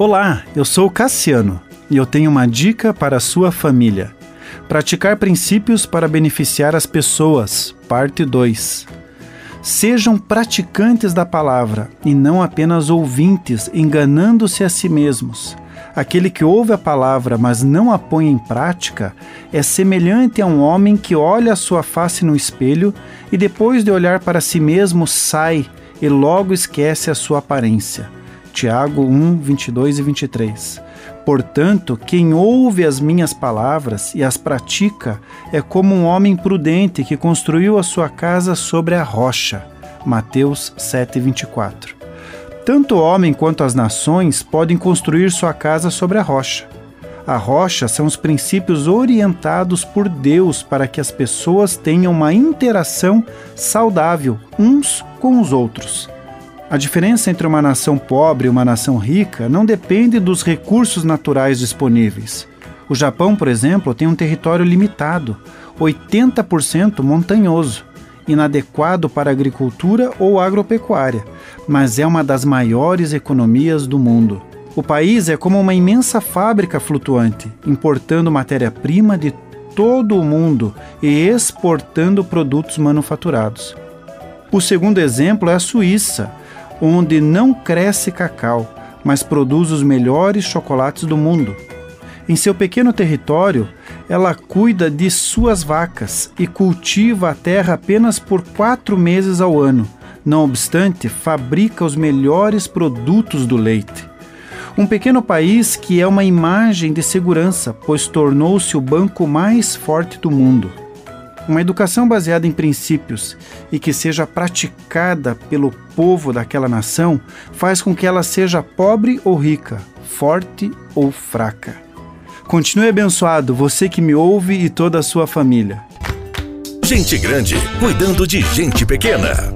Olá, eu sou Cassiano e eu tenho uma dica para a sua família. Praticar princípios para beneficiar as pessoas, parte 2. Sejam praticantes da palavra e não apenas ouvintes, enganando-se a si mesmos. Aquele que ouve a palavra, mas não a põe em prática, é semelhante a um homem que olha a sua face no espelho e depois de olhar para si mesmo sai e logo esquece a sua aparência. Tiago 1, 22 e 23. Portanto, quem ouve as minhas palavras e as pratica é como um homem prudente que construiu a sua casa sobre a rocha. Mateus 7, 24. Tanto o homem quanto as nações podem construir sua casa sobre a rocha. A rocha são os princípios orientados por Deus para que as pessoas tenham uma interação saudável uns com os outros. A diferença entre uma nação pobre e uma nação rica não depende dos recursos naturais disponíveis. O Japão, por exemplo, tem um território limitado, 80% montanhoso, inadequado para agricultura ou agropecuária, mas é uma das maiores economias do mundo. O país é como uma imensa fábrica flutuante, importando matéria-prima de todo o mundo e exportando produtos manufaturados. O segundo exemplo é a Suíça, onde não cresce cacau, mas produz os melhores chocolates do mundo. Em seu pequeno território, ela cuida de suas vacas e cultiva a terra apenas por quatro meses ao ano. Não obstante, fabrica os melhores produtos do leite. Um pequeno país que é uma imagem de segurança, pois tornou-se o banco mais forte do mundo. Uma educação baseada em princípios e que seja praticada pelo povo daquela nação faz com que ela seja pobre ou rica, forte ou fraca. Continue abençoado, você que me ouve e toda a sua família. Gente grande cuidando de gente pequena.